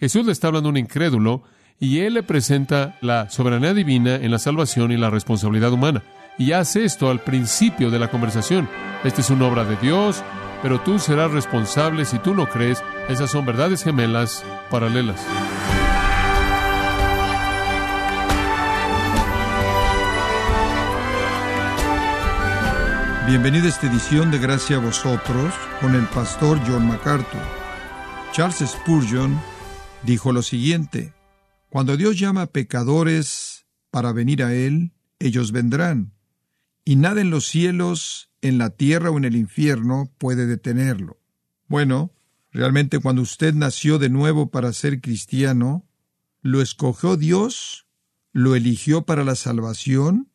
Jesús le está hablando a un incrédulo y él le presenta la soberanía divina en la salvación y la responsabilidad humana. Y hace esto al principio de la conversación. Esta es una obra de Dios, pero tú serás responsable si tú no crees. Esas son verdades gemelas paralelas. Bienvenido a esta edición de Gracia a vosotros con el pastor John MacArthur. Charles Spurgeon dijo lo siguiente, Cuando Dios llama a pecadores para venir a Él, ellos vendrán, y nada en los cielos, en la tierra o en el infierno puede detenerlo. Bueno, realmente cuando usted nació de nuevo para ser cristiano, ¿lo escogió Dios? ¿Lo eligió para la salvación?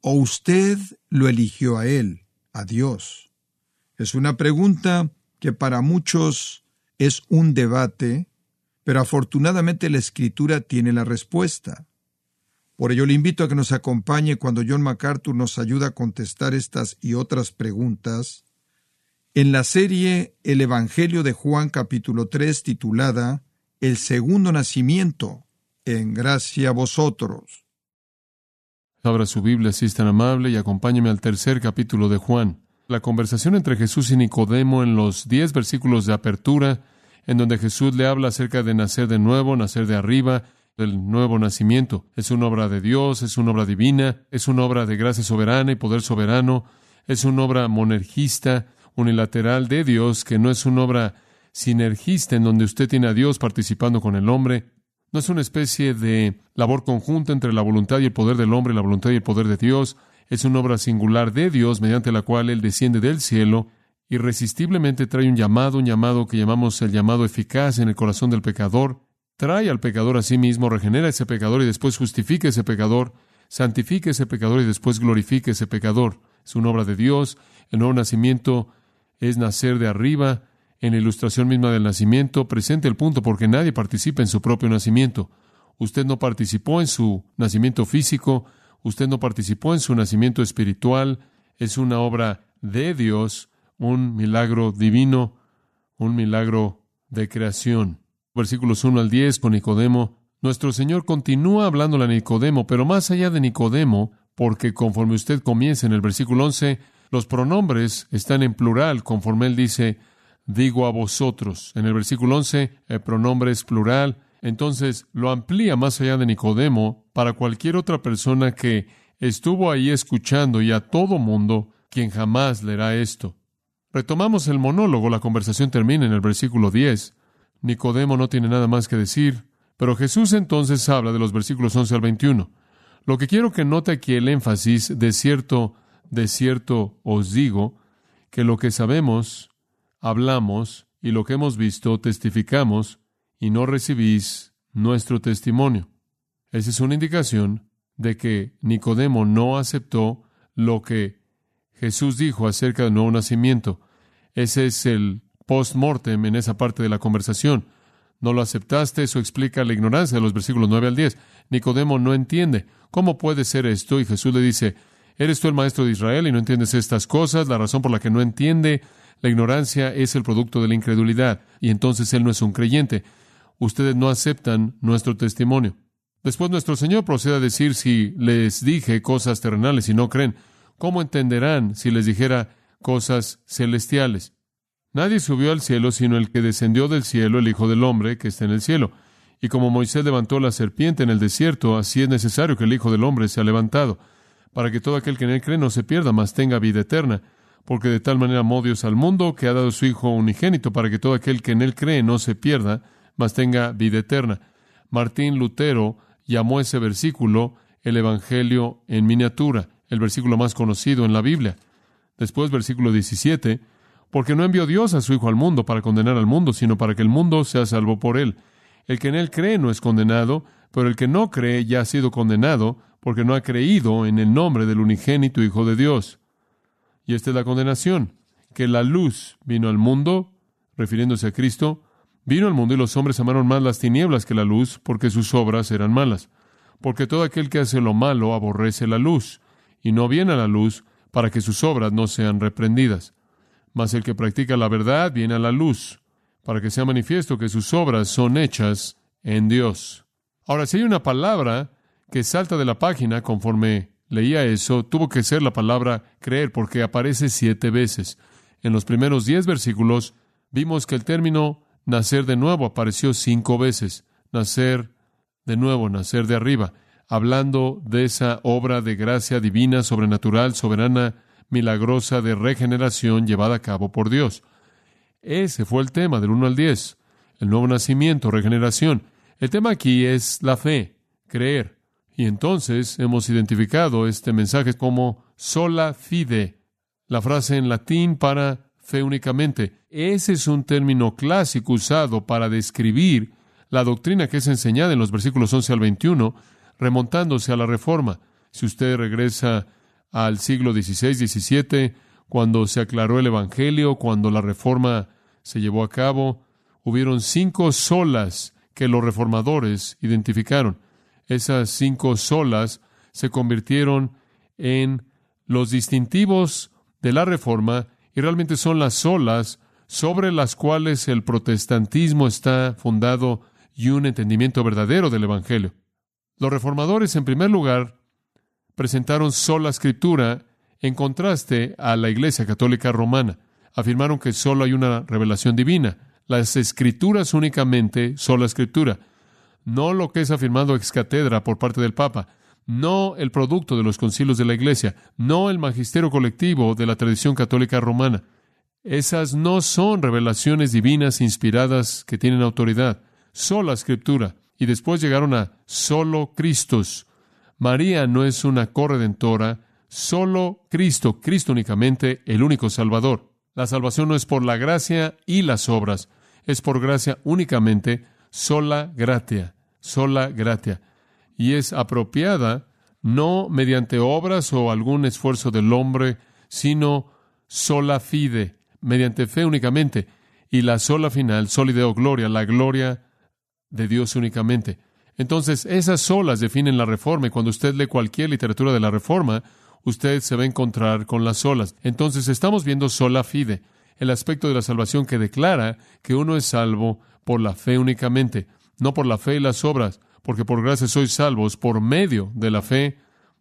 ¿O usted lo eligió a Él? a Dios? Es una pregunta que para muchos es un debate, pero afortunadamente la Escritura tiene la respuesta. Por ello le invito a que nos acompañe cuando John MacArthur nos ayuda a contestar estas y otras preguntas en la serie El Evangelio de Juan capítulo 3 titulada El segundo nacimiento, en gracia a vosotros. Abra su Biblia si es tan amable y acompáñeme al tercer capítulo de Juan. La conversación entre Jesús y Nicodemo en los diez versículos de apertura, en donde Jesús le habla acerca de nacer de nuevo, nacer de arriba, del nuevo nacimiento. Es una obra de Dios, es una obra divina, es una obra de gracia soberana y poder soberano, es una obra monergista, unilateral de Dios, que no es una obra sinergista en donde usted tiene a Dios participando con el hombre, no es una especie de labor conjunta entre la voluntad y el poder del hombre la voluntad y el poder de Dios. Es una obra singular de Dios mediante la cual Él desciende del cielo irresistiblemente trae un llamado, un llamado que llamamos el llamado eficaz en el corazón del pecador, trae al pecador a sí mismo, regenera ese pecador y después justifica ese pecador, santifica ese pecador y después glorifica ese pecador. Es una obra de Dios. El nuevo nacimiento es nacer de arriba, en la ilustración misma del nacimiento, presente el punto porque nadie participa en su propio nacimiento. Usted no participó en su nacimiento físico, usted no participó en su nacimiento espiritual, es una obra de Dios, un milagro divino, un milagro de creación. Versículos 1 al 10 con Nicodemo. Nuestro Señor continúa hablando a Nicodemo, pero más allá de Nicodemo, porque conforme usted comienza en el versículo 11, los pronombres están en plural, conforme él dice, digo a vosotros. En el versículo 11, el pronombre es plural. Entonces lo amplía más allá de Nicodemo para cualquier otra persona que estuvo ahí escuchando y a todo mundo quien jamás leerá esto. Retomamos el monólogo, la conversación termina en el versículo 10. Nicodemo no tiene nada más que decir, pero Jesús entonces habla de los versículos 11 al 21. Lo que quiero que note aquí el énfasis, de cierto, de cierto os digo, que lo que sabemos hablamos y lo que hemos visto testificamos y no recibís nuestro testimonio. Esa es una indicación de que Nicodemo no aceptó lo que Jesús dijo acerca del nuevo nacimiento. Ese es el post-mortem en esa parte de la conversación. No lo aceptaste, eso explica la ignorancia de los versículos 9 al 10. Nicodemo no entiende. ¿Cómo puede ser esto? Y Jesús le dice, ¿eres tú el maestro de Israel y no entiendes estas cosas? La razón por la que no entiende la ignorancia es el producto de la incredulidad y entonces Él no es un creyente. Ustedes no aceptan nuestro testimonio. Después nuestro Señor procede a decir si les dije cosas terrenales y no creen, ¿cómo entenderán si les dijera cosas celestiales? Nadie subió al cielo sino el que descendió del cielo, el Hijo del Hombre, que está en el cielo. Y como Moisés levantó la serpiente en el desierto, así es necesario que el Hijo del Hombre sea levantado, para que todo aquel que en él cree no se pierda, mas tenga vida eterna porque de tal manera amó Dios al mundo que ha dado su Hijo unigénito para que todo aquel que en él cree no se pierda, mas tenga vida eterna. Martín Lutero llamó ese versículo el Evangelio en miniatura, el versículo más conocido en la Biblia. Después, versículo 17, porque no envió Dios a su Hijo al mundo para condenar al mundo, sino para que el mundo sea salvo por él. El que en él cree no es condenado, pero el que no cree ya ha sido condenado, porque no ha creído en el nombre del unigénito Hijo de Dios. Y esta es la condenación, que la luz vino al mundo, refiriéndose a Cristo, vino al mundo y los hombres amaron más las tinieblas que la luz, porque sus obras eran malas. Porque todo aquel que hace lo malo aborrece la luz, y no viene a la luz para que sus obras no sean reprendidas. Mas el que practica la verdad viene a la luz, para que sea manifiesto que sus obras son hechas en Dios. Ahora, si hay una palabra que salta de la página conforme leía eso, tuvo que ser la palabra creer, porque aparece siete veces. En los primeros diez versículos vimos que el término nacer de nuevo apareció cinco veces. Nacer de nuevo, nacer de arriba, hablando de esa obra de gracia divina, sobrenatural, soberana, milagrosa de regeneración llevada a cabo por Dios. Ese fue el tema del 1 al 10, el nuevo nacimiento, regeneración. El tema aquí es la fe, creer. Y entonces hemos identificado este mensaje como sola fide, la frase en latín para fe únicamente. Ese es un término clásico usado para describir la doctrina que es enseñada en los versículos 11 al 21, remontándose a la Reforma. Si usted regresa al siglo XVI, XVII, cuando se aclaró el Evangelio, cuando la Reforma se llevó a cabo, hubieron cinco solas que los reformadores identificaron. Esas cinco solas se convirtieron en los distintivos de la Reforma y realmente son las solas sobre las cuales el protestantismo está fundado y un entendimiento verdadero del Evangelio. Los reformadores, en primer lugar, presentaron sola escritura en contraste a la Iglesia Católica Romana. Afirmaron que solo hay una revelación divina, las escrituras únicamente, sola escritura, no lo que es afirmado ex catedra por parte del Papa, no el producto de los concilios de la Iglesia, no el magisterio colectivo de la tradición católica romana. Esas no son revelaciones divinas inspiradas que tienen autoridad, sola escritura. Y después llegaron a solo Cristos. María no es una corredentora, solo Cristo, Cristo únicamente, el único Salvador. La salvación no es por la gracia y las obras, es por gracia únicamente, sola gratia, sola gratia y es apropiada no mediante obras o algún esfuerzo del hombre, sino sola fide, mediante fe únicamente, y la sola final, solideo gloria, la gloria de Dios únicamente. Entonces, esas solas definen la reforma, y cuando usted lee cualquier literatura de la reforma, usted se va a encontrar con las solas. Entonces, estamos viendo sola fide, el aspecto de la salvación que declara que uno es salvo por la fe únicamente, no por la fe y las obras, porque por gracia sois salvos por medio de la fe,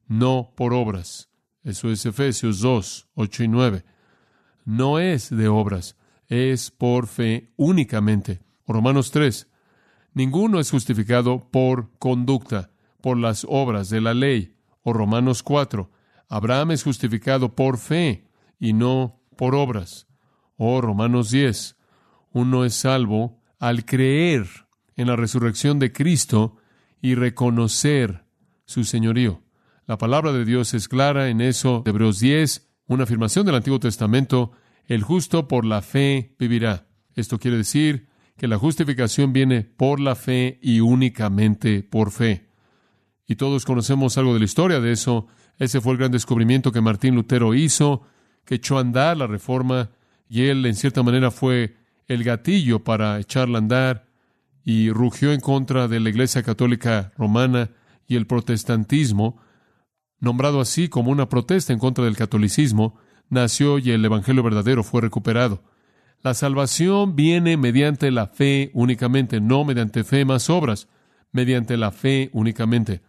no por obras. Eso es Efesios 2, 8 y 9. No es de obras, es por fe únicamente. Romanos 3. Ninguno es justificado por conducta, por las obras de la ley. O Romanos 4. Abraham es justificado por fe y no por obras. O Romanos 10. Uno es salvo al creer en la resurrección de Cristo y reconocer su señorío. La palabra de Dios es clara en eso, Hebreos 10, una afirmación del Antiguo Testamento, el justo por la fe vivirá. Esto quiere decir que la justificación viene por la fe y únicamente por fe. Y todos conocemos algo de la historia de eso. Ese fue el gran descubrimiento que Martín Lutero hizo, que echó a andar la reforma, y él en cierta manera fue el gatillo para echarla a andar y rugió en contra de la Iglesia Católica Romana y el protestantismo, nombrado así como una protesta en contra del catolicismo, nació y el Evangelio verdadero fue recuperado. La salvación viene mediante la fe únicamente, no mediante fe más obras, mediante la fe únicamente.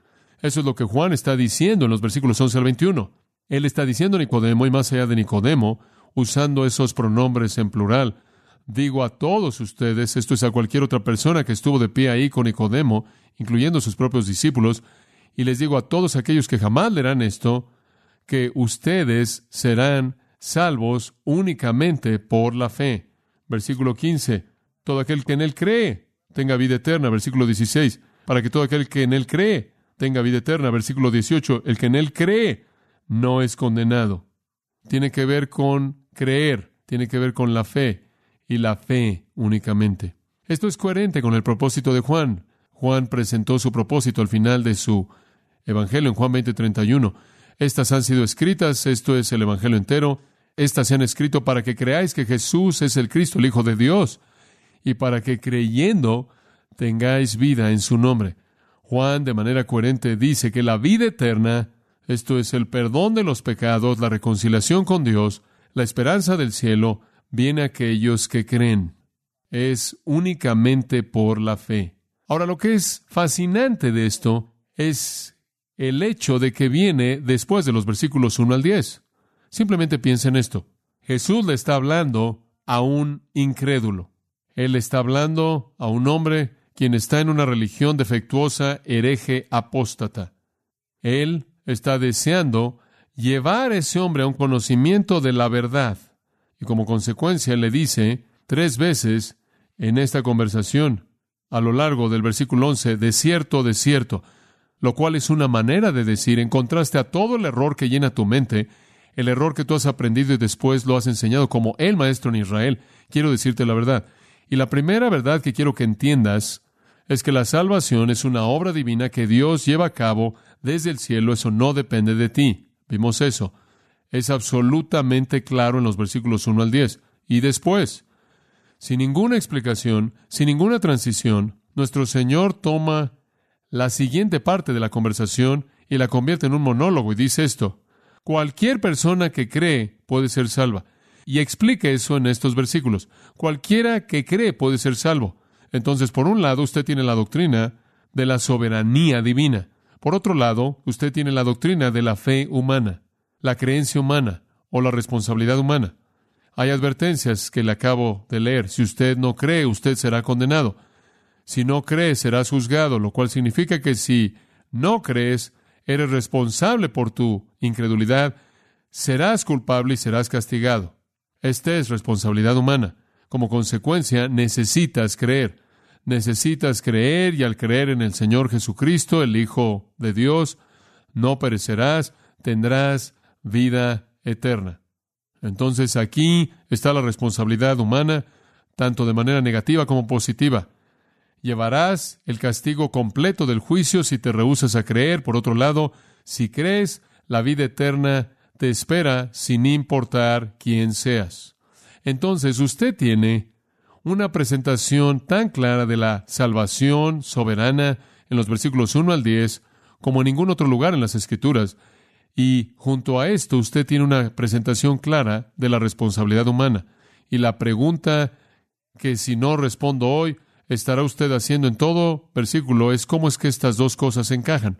Eso es lo que Juan está diciendo en los versículos 11 al 21. Él está diciendo Nicodemo y más allá de Nicodemo, usando esos pronombres en plural, digo a todos ustedes, esto es a cualquier otra persona que estuvo de pie ahí con Nicodemo, incluyendo sus propios discípulos, y les digo a todos aquellos que jamás leerán esto, que ustedes serán salvos únicamente por la fe. Versículo 15, todo aquel que en él cree tenga vida eterna. Versículo 16, para que todo aquel que en él cree tenga vida eterna. Versículo 18, el que en él cree no es condenado. Tiene que ver con creer, tiene que ver con la fe y la fe únicamente. Esto es coherente con el propósito de Juan. Juan presentó su propósito al final de su Evangelio en Juan 20:31. Estas han sido escritas, esto es el Evangelio entero, estas se han escrito para que creáis que Jesús es el Cristo, el Hijo de Dios, y para que creyendo tengáis vida en su nombre. Juan de manera coherente dice que la vida eterna, esto es el perdón de los pecados, la reconciliación con Dios, la esperanza del cielo, viene aquellos que creen. Es únicamente por la fe. Ahora, lo que es fascinante de esto es el hecho de que viene después de los versículos 1 al 10. Simplemente piensa en esto. Jesús le está hablando a un incrédulo. Él está hablando a un hombre quien está en una religión defectuosa, hereje, apóstata. Él está deseando llevar a ese hombre a un conocimiento de la verdad. Y como consecuencia le dice tres veces en esta conversación, a lo largo del versículo 11, de cierto, de cierto, lo cual es una manera de decir, en contraste a todo el error que llena tu mente, el error que tú has aprendido y después lo has enseñado como el maestro en Israel, quiero decirte la verdad. Y la primera verdad que quiero que entiendas es que la salvación es una obra divina que Dios lleva a cabo desde el cielo, eso no depende de ti. Vimos eso. Es absolutamente claro en los versículos 1 al 10. Y después, sin ninguna explicación, sin ninguna transición, nuestro Señor toma la siguiente parte de la conversación y la convierte en un monólogo y dice esto. Cualquier persona que cree puede ser salva. Y explica eso en estos versículos. Cualquiera que cree puede ser salvo. Entonces, por un lado, usted tiene la doctrina de la soberanía divina. Por otro lado, usted tiene la doctrina de la fe humana, la creencia humana o la responsabilidad humana. Hay advertencias que le acabo de leer. Si usted no cree, usted será condenado. Si no cree, serás juzgado, lo cual significa que si no crees, eres responsable por tu incredulidad, serás culpable y serás castigado. Esta es responsabilidad humana. Como consecuencia, necesitas creer. Necesitas creer y al creer en el Señor Jesucristo, el Hijo de Dios, no perecerás, tendrás vida eterna. Entonces aquí está la responsabilidad humana, tanto de manera negativa como positiva. Llevarás el castigo completo del juicio si te rehusas a creer. Por otro lado, si crees, la vida eterna te espera sin importar quién seas. Entonces usted tiene una presentación tan clara de la salvación soberana en los versículos 1 al 10 como en ningún otro lugar en las Escrituras. Y junto a esto usted tiene una presentación clara de la responsabilidad humana. Y la pregunta que si no respondo hoy, estará usted haciendo en todo versículo es cómo es que estas dos cosas encajan.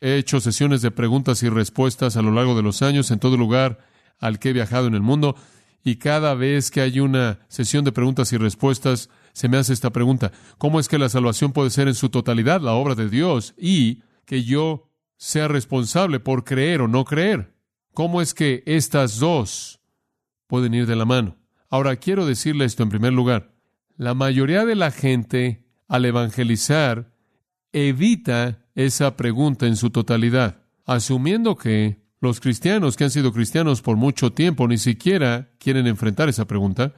He hecho sesiones de preguntas y respuestas a lo largo de los años en todo lugar al que he viajado en el mundo y cada vez que hay una sesión de preguntas y respuestas se me hace esta pregunta, ¿cómo es que la salvación puede ser en su totalidad la obra de Dios y que yo sea responsable por creer o no creer? ¿Cómo es que estas dos pueden ir de la mano? Ahora quiero decirle esto en primer lugar. La mayoría de la gente, al evangelizar, evita esa pregunta en su totalidad, asumiendo que los cristianos que han sido cristianos por mucho tiempo ni siquiera quieren enfrentar esa pregunta,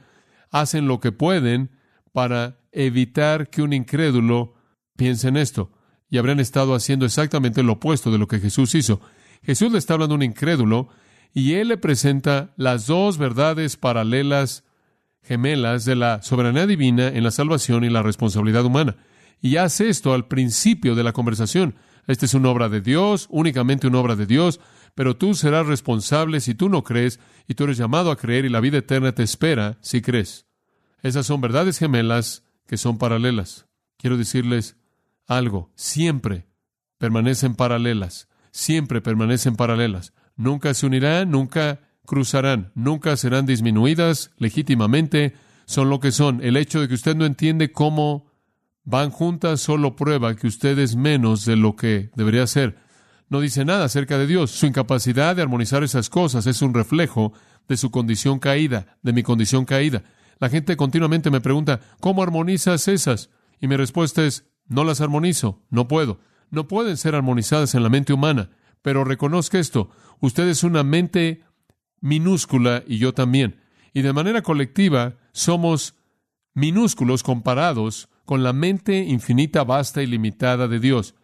hacen lo que pueden para evitar que un incrédulo piense en esto, y habrán estado haciendo exactamente lo opuesto de lo que Jesús hizo. Jesús le está hablando a un incrédulo y él le presenta las dos verdades paralelas gemelas de la soberanía divina en la salvación y la responsabilidad humana. Y hace esto al principio de la conversación. Esta es una obra de Dios, únicamente una obra de Dios, pero tú serás responsable si tú no crees y tú eres llamado a creer y la vida eterna te espera si crees. Esas son verdades gemelas que son paralelas. Quiero decirles algo, siempre permanecen paralelas, siempre permanecen paralelas. Nunca se unirán, nunca cruzarán, nunca serán disminuidas legítimamente, son lo que son. El hecho de que usted no entiende cómo van juntas solo prueba que usted es menos de lo que debería ser. No dice nada acerca de Dios. Su incapacidad de armonizar esas cosas es un reflejo de su condición caída, de mi condición caída. La gente continuamente me pregunta, ¿cómo armonizas esas? Y mi respuesta es, no las armonizo, no puedo. No pueden ser armonizadas en la mente humana, pero reconozca esto, usted es una mente minúscula y yo también. Y de manera colectiva somos minúsculos comparados con la mente infinita, vasta y limitada de Dios.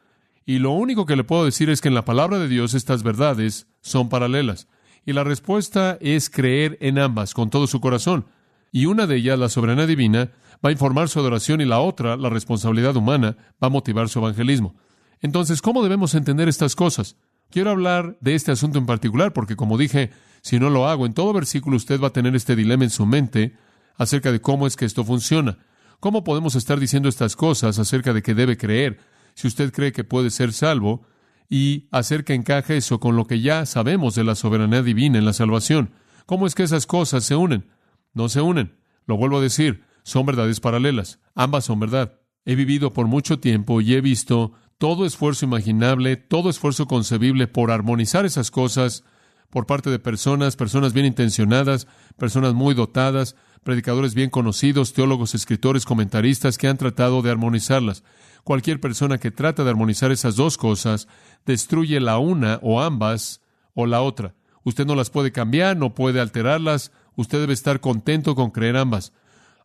Y lo único que le puedo decir es que en la palabra de Dios estas verdades son paralelas. Y la respuesta es creer en ambas con todo su corazón. Y una de ellas, la soberanía divina, va a informar su adoración y la otra, la responsabilidad humana, va a motivar su evangelismo. Entonces, ¿cómo debemos entender estas cosas? Quiero hablar de este asunto en particular porque, como dije, si no lo hago, en todo versículo usted va a tener este dilema en su mente acerca de cómo es que esto funciona. ¿Cómo podemos estar diciendo estas cosas acerca de que debe creer si usted cree que puede ser salvo y hacer que encaje eso con lo que ya sabemos de la soberanía divina en la salvación? ¿Cómo es que esas cosas se unen? No se unen. Lo vuelvo a decir, son verdades paralelas. Ambas son verdad. He vivido por mucho tiempo y he visto todo esfuerzo imaginable, todo esfuerzo concebible por armonizar esas cosas por parte de personas, personas bien intencionadas, personas muy dotadas, predicadores bien conocidos, teólogos, escritores, comentaristas que han tratado de armonizarlas. Cualquier persona que trata de armonizar esas dos cosas destruye la una o ambas o la otra. Usted no las puede cambiar, no puede alterarlas, usted debe estar contento con creer ambas.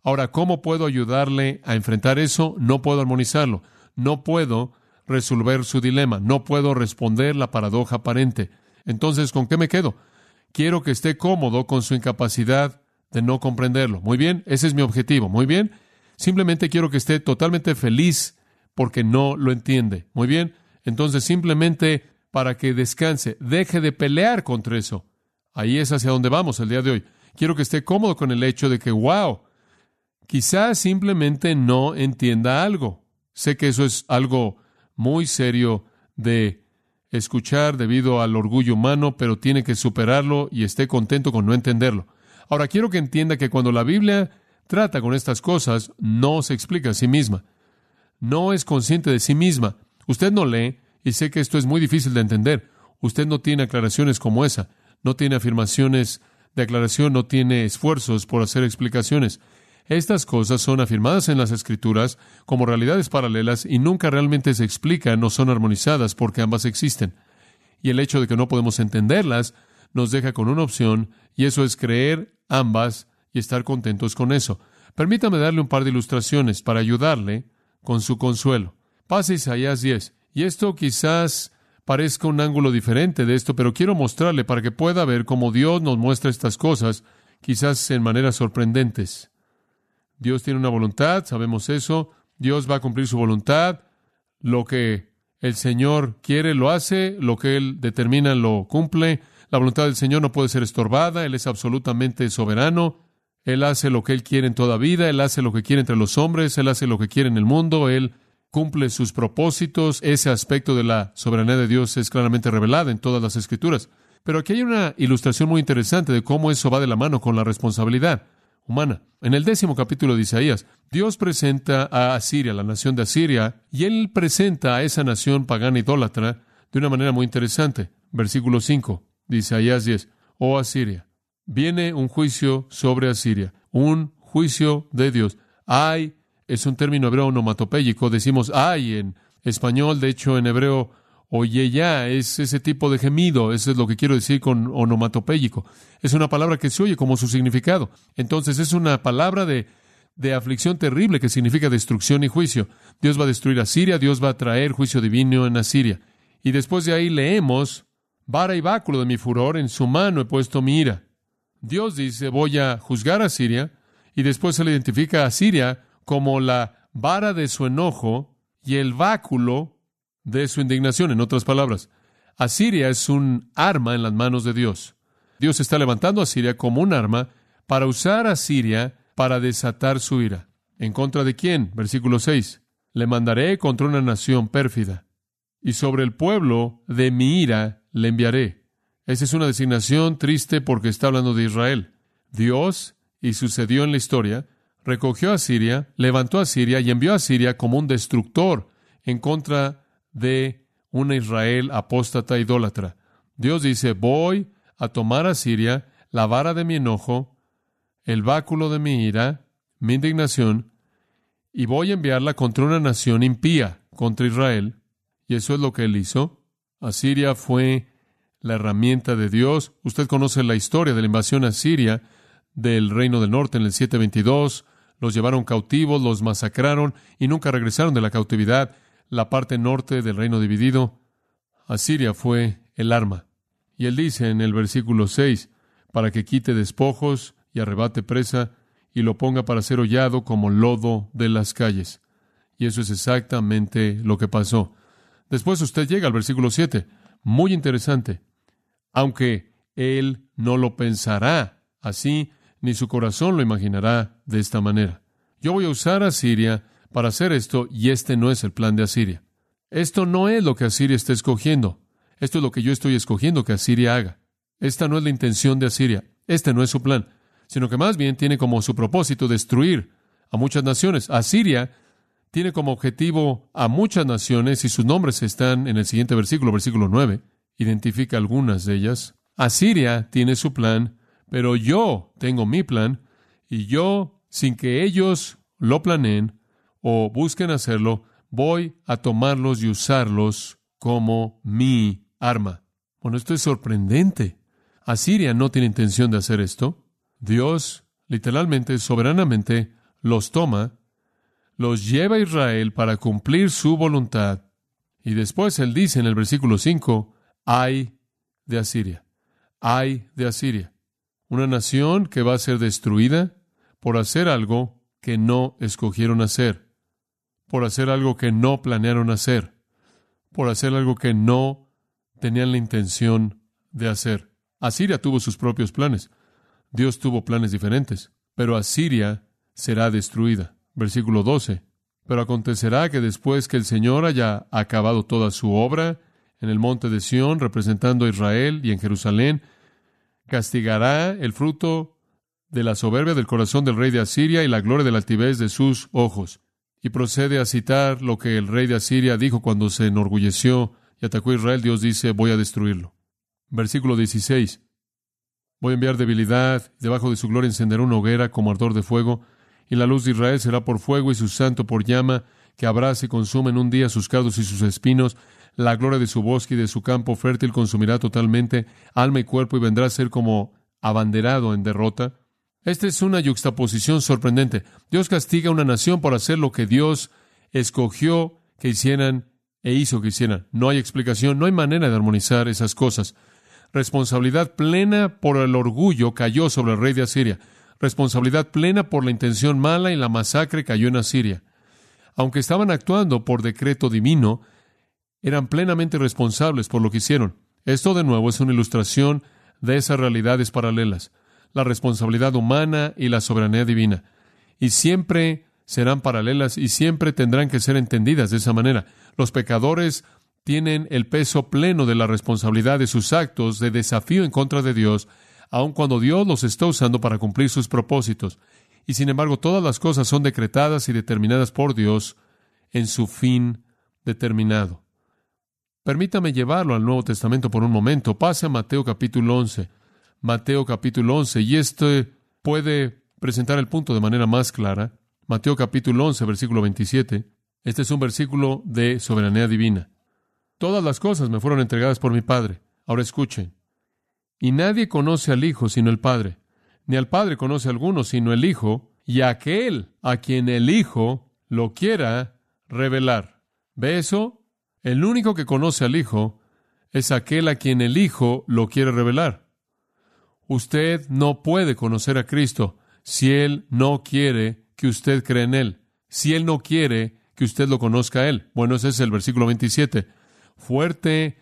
Ahora, ¿cómo puedo ayudarle a enfrentar eso? No puedo armonizarlo, no puedo resolver su dilema, no puedo responder la paradoja aparente. Entonces, ¿con qué me quedo? Quiero que esté cómodo con su incapacidad de no comprenderlo. Muy bien, ese es mi objetivo. Muy bien, simplemente quiero que esté totalmente feliz porque no lo entiende. Muy bien, entonces simplemente para que descanse, deje de pelear contra eso. Ahí es hacia donde vamos el día de hoy. Quiero que esté cómodo con el hecho de que, wow, quizás simplemente no entienda algo. Sé que eso es algo muy serio de escuchar debido al orgullo humano, pero tiene que superarlo y esté contento con no entenderlo. Ahora, quiero que entienda que cuando la Biblia trata con estas cosas, no se explica a sí misma. No es consciente de sí misma. Usted no lee, y sé que esto es muy difícil de entender. Usted no tiene aclaraciones como esa. No tiene afirmaciones de aclaración, no tiene esfuerzos por hacer explicaciones. Estas cosas son afirmadas en las Escrituras como realidades paralelas y nunca realmente se explican o son armonizadas porque ambas existen. Y el hecho de que no podemos entenderlas nos deja con una opción y eso es creer ambas y estar contentos con eso. Permítame darle un par de ilustraciones para ayudarle con su consuelo. Pase Isaías 10. Y esto quizás parezca un ángulo diferente de esto, pero quiero mostrarle para que pueda ver cómo Dios nos muestra estas cosas, quizás en maneras sorprendentes. Dios tiene una voluntad, sabemos eso. Dios va a cumplir su voluntad. Lo que el Señor quiere lo hace, lo que Él determina lo cumple. La voluntad del Señor no puede ser estorbada, Él es absolutamente soberano. Él hace lo que Él quiere en toda vida, Él hace lo que quiere entre los hombres, Él hace lo que quiere en el mundo, Él cumple sus propósitos. Ese aspecto de la soberanía de Dios es claramente revelado en todas las escrituras. Pero aquí hay una ilustración muy interesante de cómo eso va de la mano con la responsabilidad En el décimo capítulo de Isaías, Dios presenta a Asiria, la nación de Asiria, y él presenta a esa nación pagana idólatra de una manera muy interesante. Versículo 5 de Isaías 10. Oh Asiria, viene un juicio sobre Asiria, un juicio de Dios. Ay, es un término hebreo onomatopéyico, decimos ay en español, de hecho en hebreo Oye ya, es ese tipo de gemido, eso es lo que quiero decir con onomatopéyico. Es una palabra que se oye como su significado. Entonces es una palabra de, de aflicción terrible que significa destrucción y juicio. Dios va a destruir a Siria, Dios va a traer juicio divino en Asiria. Y después de ahí leemos, vara y báculo de mi furor, en su mano he puesto mi ira. Dios dice, voy a juzgar a Siria, y después se le identifica a Siria como la vara de su enojo y el báculo de su indignación. En otras palabras, Asiria es un arma en las manos de Dios. Dios está levantando a Siria como un arma para usar a Siria para desatar su ira. ¿En contra de quién? Versículo 6. Le mandaré contra una nación pérfida, y sobre el pueblo de mi ira le enviaré. Esa es una designación triste porque está hablando de Israel. Dios, y sucedió en la historia, recogió a Siria, levantó a Siria y envió a Siria como un destructor en contra de una Israel apóstata idólatra. Dios dice, voy a tomar a Siria la vara de mi enojo, el báculo de mi ira, mi indignación, y voy a enviarla contra una nación impía, contra Israel. Y eso es lo que él hizo. Asiria fue la herramienta de Dios. Usted conoce la historia de la invasión a Siria del reino del norte en el 722. Los llevaron cautivos, los masacraron y nunca regresaron de la cautividad la parte norte del reino dividido, Asiria fue el arma. Y él dice en el versículo 6, para que quite despojos y arrebate presa y lo ponga para ser hollado como lodo de las calles. Y eso es exactamente lo que pasó. Después usted llega al versículo 7, muy interesante. Aunque él no lo pensará así, ni su corazón lo imaginará de esta manera. Yo voy a usar a Asiria para hacer esto y este no es el plan de Asiria. Esto no es lo que Asiria está escogiendo. Esto es lo que yo estoy escogiendo que Asiria haga. Esta no es la intención de Asiria. Este no es su plan, sino que más bien tiene como su propósito destruir a muchas naciones. Asiria tiene como objetivo a muchas naciones y sus nombres están en el siguiente versículo, versículo 9. Identifica algunas de ellas. Asiria tiene su plan, pero yo tengo mi plan y yo, sin que ellos lo planeen o busquen hacerlo, voy a tomarlos y usarlos como mi arma. Bueno, esto es sorprendente. Asiria no tiene intención de hacer esto. Dios, literalmente, soberanamente, los toma, los lleva a Israel para cumplir su voluntad. Y después él dice en el versículo 5, ay de Asiria, ay de Asiria, una nación que va a ser destruida por hacer algo que no escogieron hacer, por hacer algo que no planearon hacer, por hacer algo que no tenían la intención de hacer. Asiria tuvo sus propios planes. Dios tuvo planes diferentes, pero Asiria será destruida. Versículo 12. Pero acontecerá que después que el Señor haya acabado toda su obra en el monte de Sión, representando a Israel y en Jerusalén, castigará el fruto de la soberbia del corazón del rey de Asiria y la gloria de la altivez de sus ojos. Y procede a citar lo que el rey de Asiria dijo cuando se enorgulleció y atacó a Israel. Dios dice, voy a destruirlo. Versículo 16. Voy a enviar debilidad, debajo de su gloria encenderá una hoguera como ardor de fuego, y la luz de Israel será por fuego y su santo por llama, que abraza y consume en un día sus cardos y sus espinos. La gloria de su bosque y de su campo fértil consumirá totalmente alma y cuerpo y vendrá a ser como abanderado en derrota. Esta es una yuxtaposición sorprendente. Dios castiga a una nación por hacer lo que Dios escogió que hicieran e hizo que hicieran. No hay explicación, no hay manera de armonizar esas cosas. Responsabilidad plena por el orgullo cayó sobre el rey de Asiria. Responsabilidad plena por la intención mala y la masacre cayó en Asiria. Aunque estaban actuando por decreto divino, eran plenamente responsables por lo que hicieron. Esto de nuevo es una ilustración de esas realidades paralelas, la responsabilidad humana y la soberanía divina. Y siempre serán paralelas y siempre tendrán que ser entendidas de esa manera. Los pecadores tienen el peso pleno de la responsabilidad de sus actos de desafío en contra de Dios, aun cuando Dios los está usando para cumplir sus propósitos. Y sin embargo, todas las cosas son decretadas y determinadas por Dios en su fin determinado. Permítame llevarlo al Nuevo Testamento por un momento. Pase a Mateo capítulo 11. Mateo capítulo 11. Y este puede presentar el punto de manera más clara. Mateo capítulo 11, versículo 27. Este es un versículo de soberanía divina. Todas las cosas me fueron entregadas por mi Padre. Ahora escuchen. Y nadie conoce al Hijo sino el Padre, ni al Padre conoce a alguno sino el Hijo, y aquel a quien el Hijo lo quiera revelar. ¿Ve eso? El único que conoce al Hijo es aquel a quien el Hijo lo quiere revelar. Usted no puede conocer a Cristo si Él no quiere que usted cree en Él, si Él no quiere que usted lo conozca a Él. Bueno, ese es el versículo 27 fuerte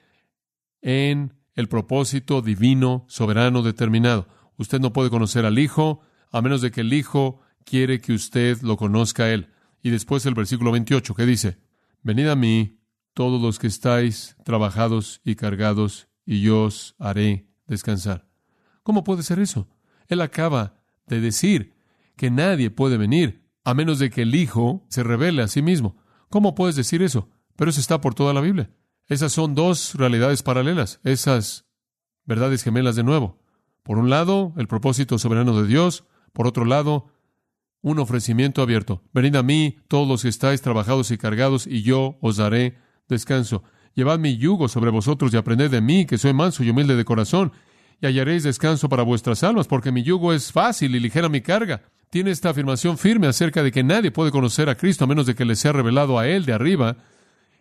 en el propósito divino, soberano, determinado. Usted no puede conocer al Hijo a menos de que el Hijo quiere que usted lo conozca a Él. Y después el versículo 28, que dice, Venid a mí, todos los que estáis trabajados y cargados, y yo os haré descansar. ¿Cómo puede ser eso? Él acaba de decir que nadie puede venir a menos de que el Hijo se revele a sí mismo. ¿Cómo puedes decir eso? Pero eso está por toda la Biblia. Esas son dos realidades paralelas, esas verdades gemelas de nuevo. Por un lado, el propósito soberano de Dios, por otro lado, un ofrecimiento abierto. Venid a mí, todos los que estáis trabajados y cargados, y yo os daré descanso. Llevad mi yugo sobre vosotros y aprended de mí, que soy manso y humilde de corazón, y hallaréis descanso para vuestras almas, porque mi yugo es fácil y ligera mi carga. Tiene esta afirmación firme acerca de que nadie puede conocer a Cristo a menos de que le sea revelado a Él de arriba,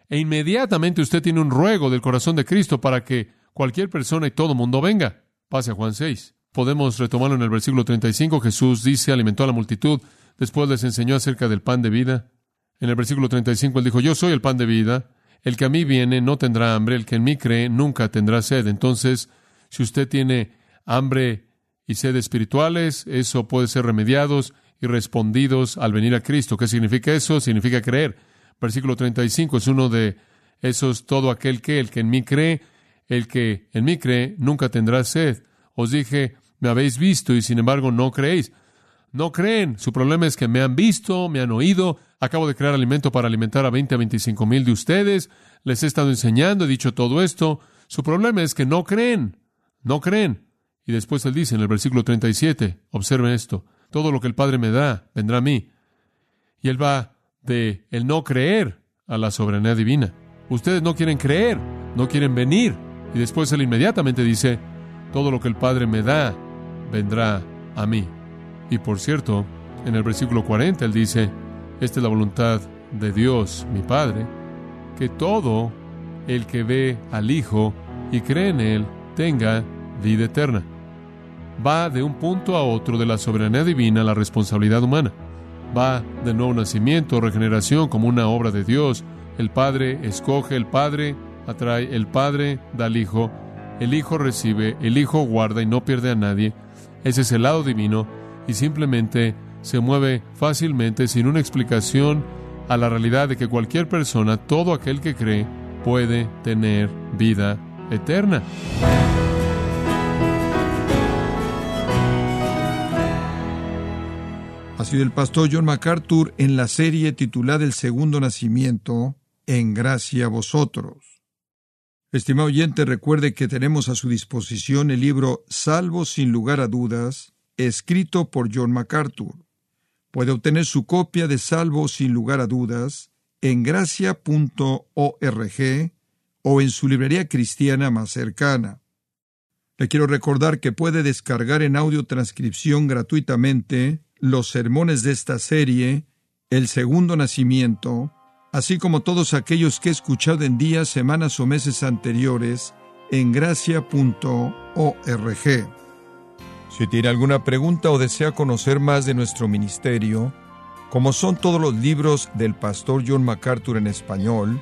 e inmediatamente usted tiene un ruego del corazón de Cristo para que cualquier persona y todo mundo venga. Pase a Juan 6. Podemos retomarlo en el versículo 35. Jesús dice, alimentó a la multitud, después les enseñó acerca del pan de vida. En el versículo 35 él dijo, yo soy el pan de vida, el que a mí viene no tendrá hambre, el que en mí cree nunca tendrá sed. Entonces, si usted tiene hambre y sed espirituales, eso puede ser remediados y respondidos al venir a Cristo. ¿Qué significa eso? Significa creer. Versículo 35 es uno de esos, todo aquel que, el que en mí cree, el que en mí cree, nunca tendrá sed. Os dije, me habéis visto y sin embargo no creéis. No creen. Su problema es que me han visto, me han oído. Acabo de crear alimento para alimentar a 20 a 25 mil de ustedes. Les he estado enseñando, he dicho todo esto. Su problema es que no creen. No creen. Y después él dice en el versículo 37, observen esto, todo lo que el Padre me da vendrá a mí. Y él va de el no creer a la soberanía divina. Ustedes no quieren creer, no quieren venir. Y después él inmediatamente dice, todo lo que el Padre me da vendrá a mí. Y por cierto, en el versículo 40 él dice, esta es la voluntad de Dios, mi Padre, que todo el que ve al Hijo y cree en Él tenga vida eterna. Va de un punto a otro de la soberanía divina a la responsabilidad humana. Va de nuevo nacimiento, regeneración como una obra de Dios. El Padre escoge, el Padre atrae, el Padre da al Hijo, el Hijo recibe, el Hijo guarda y no pierde a nadie. Ese es el lado divino y simplemente se mueve fácilmente sin una explicación a la realidad de que cualquier persona, todo aquel que cree, puede tener vida eterna. Ha sido el pastor John MacArthur en la serie titulada El Segundo Nacimiento, En Gracia a Vosotros. Estimado oyente, recuerde que tenemos a su disposición el libro Salvo sin lugar a dudas, escrito por John MacArthur. Puede obtener su copia de Salvo sin lugar a dudas en gracia.org o en su librería cristiana más cercana. Le quiero recordar que puede descargar en audio transcripción gratuitamente los sermones de esta serie, El Segundo Nacimiento, así como todos aquellos que he escuchado en días, semanas o meses anteriores en gracia.org. Si tiene alguna pregunta o desea conocer más de nuestro ministerio, como son todos los libros del pastor John MacArthur en español,